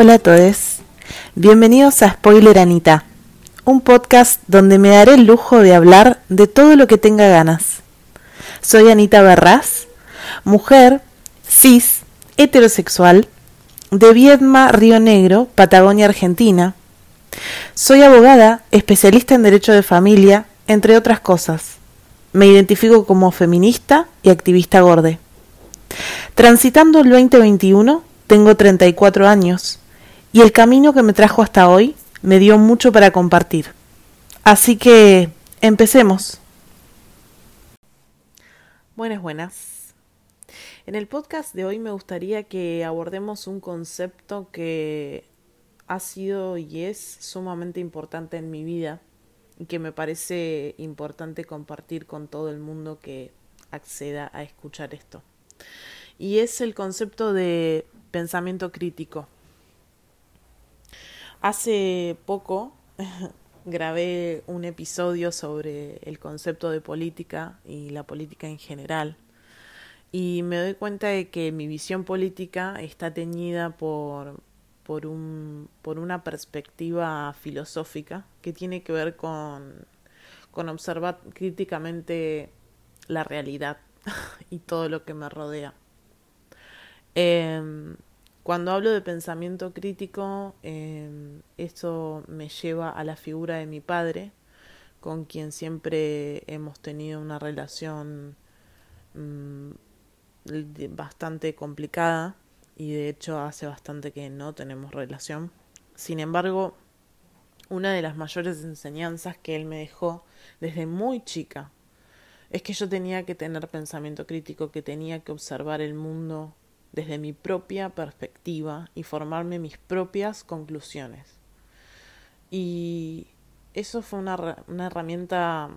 Hola a todos, bienvenidos a Spoiler Anita, un podcast donde me daré el lujo de hablar de todo lo que tenga ganas. Soy Anita Barras, mujer, cis, heterosexual, de Viedma, Río Negro, Patagonia, Argentina. Soy abogada, especialista en derecho de familia, entre otras cosas. Me identifico como feminista y activista gorde. Transitando el 2021, tengo 34 años y el camino que me trajo hasta hoy me dio mucho para compartir. Así que empecemos. Buenas, buenas. En el podcast de hoy me gustaría que abordemos un concepto que ha sido y es sumamente importante en mi vida y que me parece importante compartir con todo el mundo que acceda a escuchar esto. Y es el concepto de pensamiento crítico. Hace poco grabé un episodio sobre el concepto de política y la política en general. Y me doy cuenta de que mi visión política está teñida por, por, un, por una perspectiva filosófica que tiene que ver con, con observar críticamente la realidad y todo lo que me rodea. Eh, cuando hablo de pensamiento crítico, eh, esto me lleva a la figura de mi padre, con quien siempre hemos tenido una relación mm, bastante complicada y de hecho hace bastante que no tenemos relación. Sin embargo, una de las mayores enseñanzas que él me dejó desde muy chica es que yo tenía que tener pensamiento crítico, que tenía que observar el mundo desde mi propia perspectiva y formarme mis propias conclusiones. Y eso fue una, una herramienta,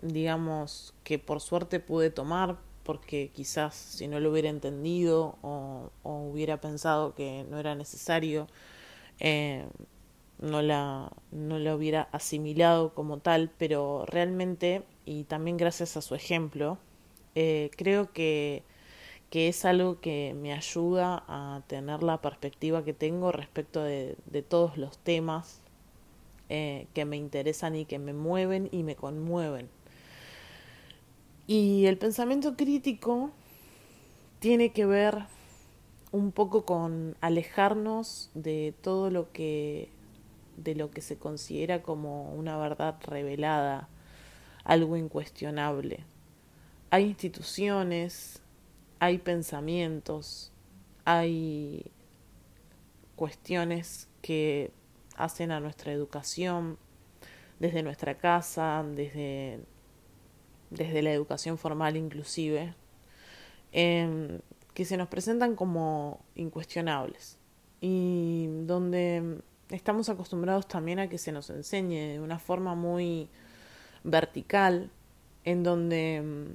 digamos, que por suerte pude tomar porque quizás si no lo hubiera entendido o, hubiera pensado que no era necesario, eh, no, la, no la hubiera asimilado como tal, pero realmente, y también gracias a su ejemplo, eh, creo que que es algo que me ayuda a tener la perspectiva que tengo respecto de, todos los temas eh, que me interesan y que me mueven y me conmueven. Y el pensamiento crítico tiene que ver un poco con alejarnos de todo lo que de lo que se considera como una verdad revelada, algo incuestionable. Hay instituciones, hay pensamientos, hay cuestiones que hacen a nuestra educación desde nuestra casa, desde, desde la educación formal inclusive, em, que se nos presentan como incuestionables y donde estamos acostumbrados también a que se nos enseñe de una forma muy vertical, en donde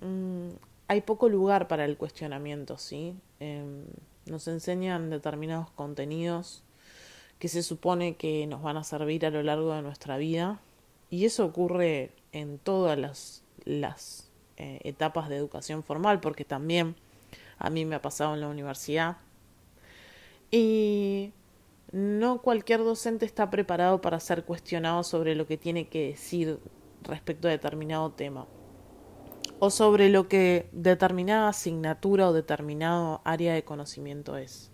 mm, hay poco lugar para el cuestionamiento, ¿sí? Em, nos enseñan determinados contenidos que se supone que nos van a servir a lo largo de nuestra vida y eso ocurre en todas las, eh, etapas de educación formal porque también a mí me ha pasado en la universidad y no cualquier docente está preparado para ser cuestionado sobre lo que tiene que decir respecto a determinado tema o sobre lo que determinada asignatura o determinado área de conocimiento es.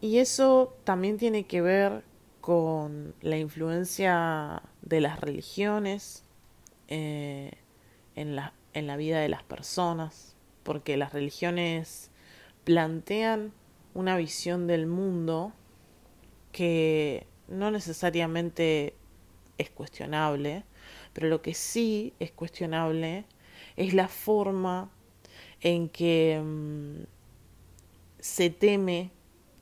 Y eso también tiene que ver con la influencia de las religiones eh, en, la, en la vida de las personas, porque las religiones plantean una visión del mundo que no necesariamente es cuestionable, pero lo que sí es cuestionable es la forma en que mm, se teme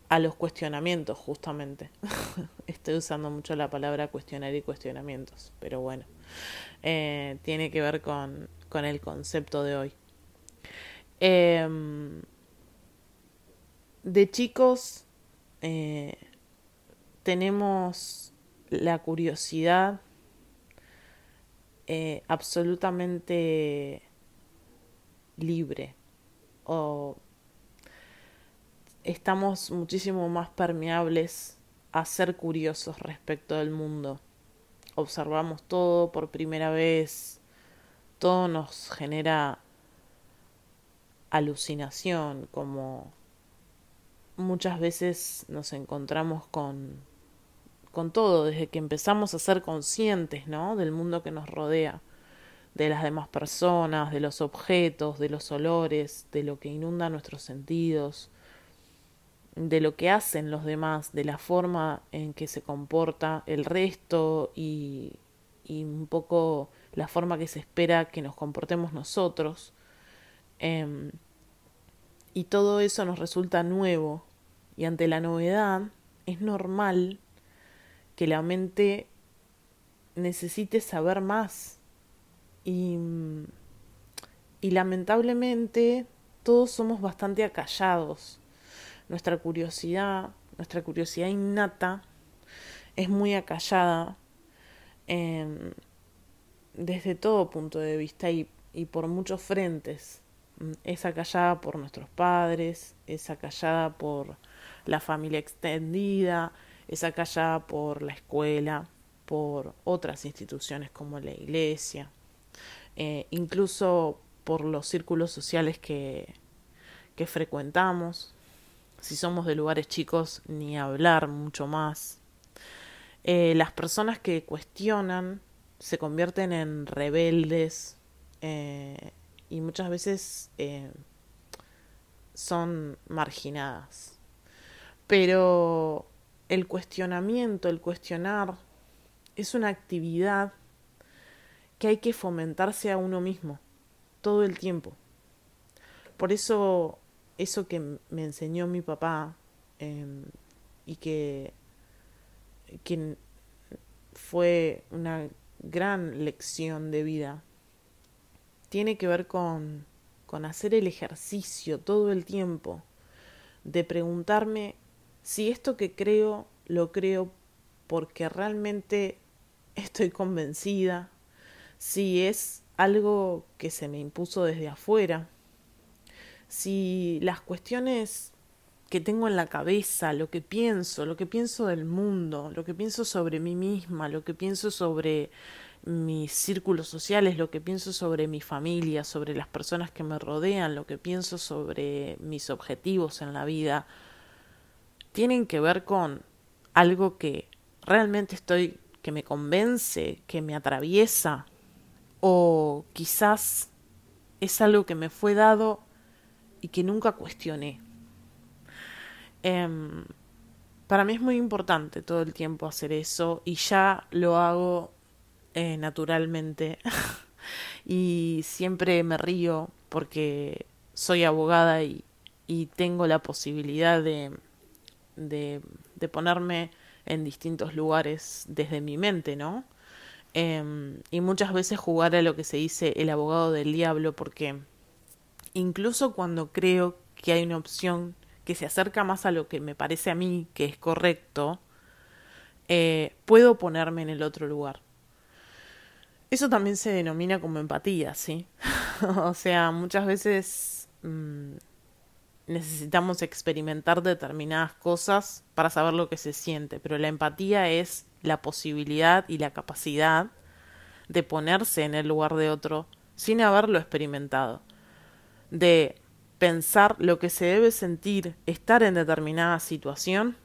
a los cuestionamientos, justamente. Estoy usando mucho la palabra cuestionar y cuestionamientos, pero bueno, eh, tiene que ver con, con, el concepto de hoy. Em, de chicos eh, tenemos la curiosidad eh, absolutamente libre o estamos muchísimo más permeables a ser curiosos respecto del mundo. Observamos todo por primera vez, todo nos genera alucinación, como muchas veces nos encontramos con, con todo, desde que empezamos a ser conscientes, ¿no? Del mundo que nos rodea, de las demás personas, de los objetos, de los olores, de lo que inunda nuestros sentidos, de lo que hacen los demás, de la forma en que se comporta el resto y, un poco la forma que se espera que nos comportemos nosotros. Em, y todo eso nos resulta nuevo. Y ante la novedad es normal que la mente necesite saber más. Y, lamentablemente todos somos bastante acallados nuestra curiosidad, nuestra curiosidad innata es muy acallada em, desde todo punto de vista y, y por muchos frentes. Mm, es acallada por nuestros padres, es acallada por la familia extendida, es acallada por la escuela, por otras instituciones como la iglesia, eh, incluso por los círculos sociales que, que frecuentamos, si somos de lugares chicos, ni hablar mucho más. Eh, las personas que cuestionan se convierten en rebeldes eh, y muchas veces son marginadas. Pero el cuestionamiento, el cuestionar, es una actividad que hay que fomentarse a uno mismo todo el tiempo. Por eso eso que me enseñó mi papá em, y que, que fue una gran lección de vida, tiene que ver con, con hacer el ejercicio todo el tiempo, de preguntarme si esto que creo lo creo porque realmente estoy convencida, si es algo que se me impuso desde afuera, si las cuestiones que tengo en la cabeza, lo que pienso, lo que pienso del mundo, lo que pienso sobre mí misma, lo que pienso sobre mis círculos sociales, lo que pienso sobre mi familia, sobre las personas que me rodean, lo que pienso sobre mis objetivos en la vida, tienen que ver con algo que realmente estoy, que me convence, que me atraviesa, o quizás es algo que me fue dado y que nunca cuestioné. Em, para mí es muy importante todo el tiempo hacer eso y ya lo hago eh, naturalmente y siempre me río porque soy abogada y, y tengo la posibilidad de, de, de, ponerme en distintos lugares desde mi mente, ¿no? Em, y muchas veces jugar a lo que se dice el abogado del diablo porque incluso cuando creo que hay una opción que se acerca más a lo que me parece a mí que es correcto, eh, puedo ponerme en el otro lugar. Eso también se denomina como empatía, ¿sí? o sea, muchas veces mmm, necesitamos experimentar determinadas cosas para saber lo que se siente, pero la empatía es la posibilidad y la capacidad de ponerse en el lugar de otro sin haberlo experimentado de pensar lo que se debe sentir estar en determinada situación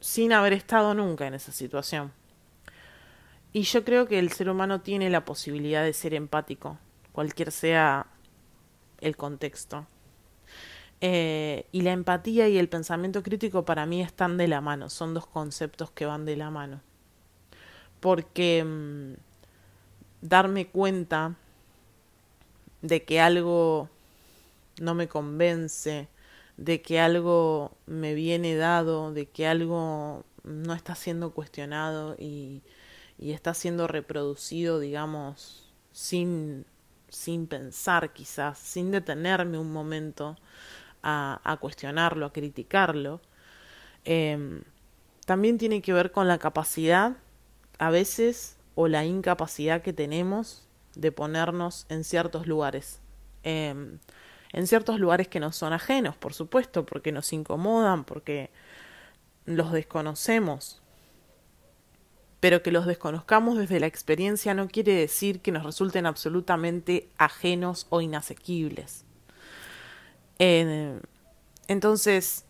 sin haber estado nunca en esa situación. Y yo creo que el ser humano tiene la posibilidad de ser empático, cualquier sea el contexto. Eh, y la empatía y el pensamiento crítico para mí están de la mano, son dos conceptos que van de la mano. Porque mm, darme cuenta de que algo no me convence, de que algo me viene dado, de que algo no está siendo cuestionado y, y está siendo reproducido, digamos, sin, sin pensar quizás, sin detenerme un momento a, a cuestionarlo, a criticarlo, eh, también tiene que ver con la capacidad, a veces, o la incapacidad que tenemos de ponernos en ciertos lugares. Eh, en ciertos lugares que nos son ajenos, por supuesto, porque nos incomodan, porque los desconocemos. Pero que los desconozcamos desde la experiencia no quiere decir que nos resulten absolutamente ajenos o inasequibles. entonces,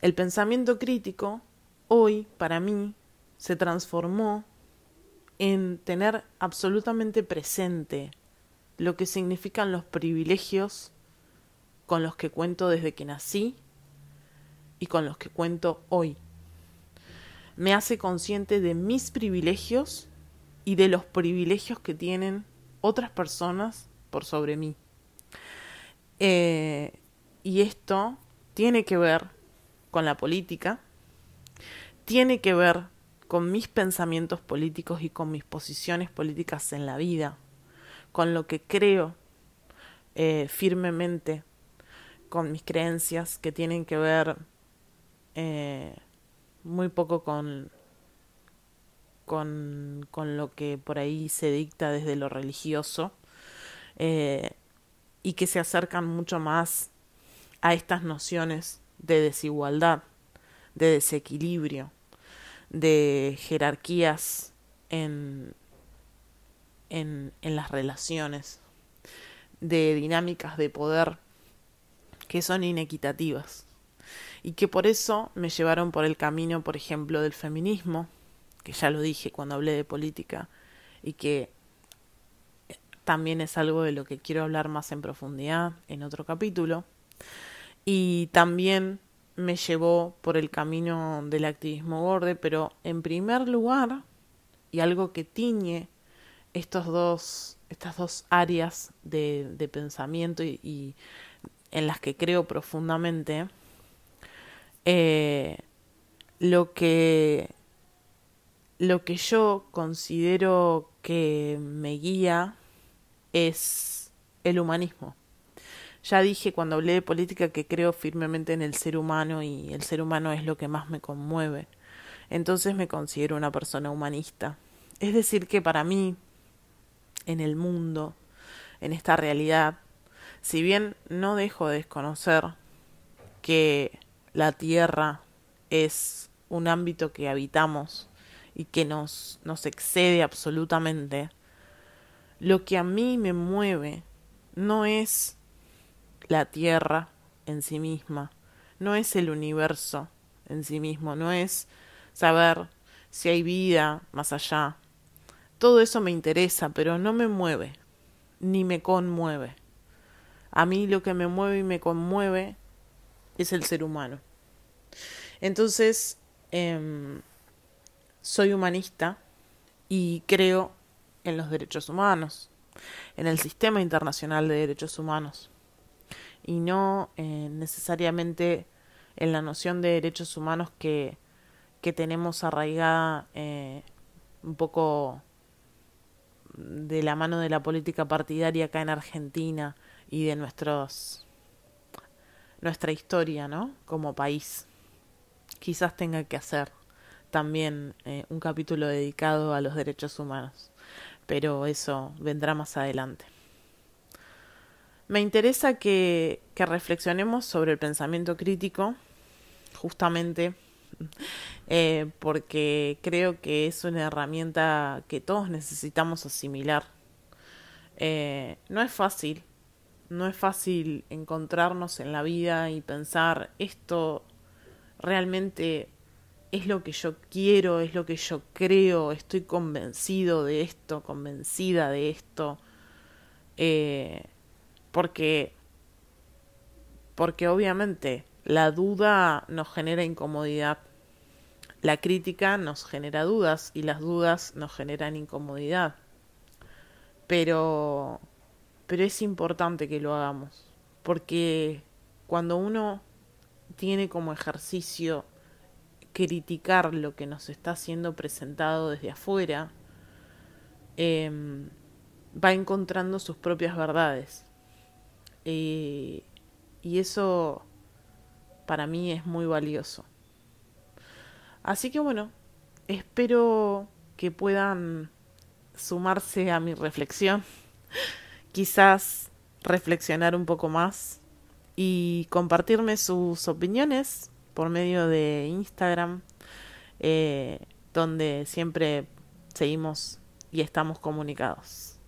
el pensamiento crítico hoy, para mí, se transformó en tener absolutamente presente lo que significan los privilegios con los que cuento desde que nací y con los que cuento hoy. Me hace consciente de mis privilegios y de los privilegios que tienen otras personas por sobre mí. Eh, y esto tiene que ver con la política, tiene que ver con mis pensamientos políticos y con mis posiciones políticas en la vida, con lo que creo eh, firmemente con mis creencias que tienen que ver eh, muy poco con, con, con, lo que por ahí se dicta desde lo religioso eh, y que se acercan mucho más a estas nociones de desigualdad, de desequilibrio, de jerarquías en, en, en las relaciones, de dinámicas de poder que son inequitativas y que por eso me llevaron por el camino, por ejemplo, del feminismo, que ya lo dije cuando hablé de política y que también es algo de lo que quiero hablar más en profundidad en otro capítulo. Y también me llevó por el camino del activismo borde, pero en primer lugar, y algo que tiñe estos dos, estas dos áreas de, pensamiento y en las que creo profundamente, eh, lo que lo que yo considero que me guía es el humanismo. Ya dije cuando hablé de política que creo firmemente en el ser humano y el ser humano es lo que más me conmueve. Entonces me considero una persona humanista. Es decir, que para mí, en el mundo, en esta realidad, si bien no dejo de desconocer que la Tierra es un ámbito que habitamos y que nos, nos excede absolutamente, lo que a mí me mueve no es la Tierra en sí misma, no es el universo en sí mismo, no es saber si hay vida más allá. Todo eso me interesa, pero no me mueve, ni me conmueve. A mí lo que me mueve y me conmueve es el ser humano. Entonces, em, soy humanista y creo en los derechos humanos, en el sistema internacional de derechos humanos, y no eh, necesariamente en la noción de derechos humanos que, que tenemos arraigada eh, un poco de la mano de la política partidaria acá en Argentina, y de nuestros nuestra historia, ¿no? Como país. Quizás tenga que hacer también eh, un capítulo dedicado a los derechos humanos, pero eso vendrá más adelante. Me interesa que, reflexionemos sobre el pensamiento crítico, justamente eh, porque creo que es una herramienta que todos necesitamos asimilar. Eh, no es fácil, no es fácil encontrarnos en la vida y pensar esto realmente es lo que yo quiero, es lo que yo creo, estoy convencido de esto, convencida de esto, eh, porque, porque obviamente la duda nos genera incomodidad, la crítica nos genera dudas y las dudas nos generan incomodidad, pero pero es importante que lo hagamos, porque cuando uno tiene como ejercicio criticar lo que nos está siendo presentado desde afuera, em, va encontrando sus propias verdades. Eh, y eso para mí es muy valioso. Así que bueno, espero que puedan sumarse a mi reflexión quizás reflexionar un poco más y compartirme sus opiniones por medio de Instagram, eh, donde siempre seguimos y estamos comunicados.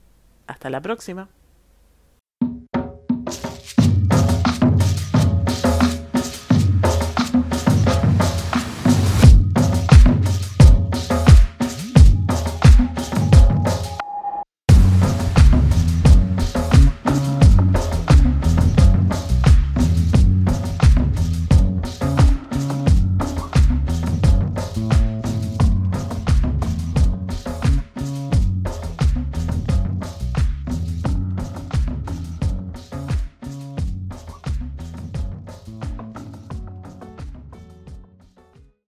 Hasta la próxima.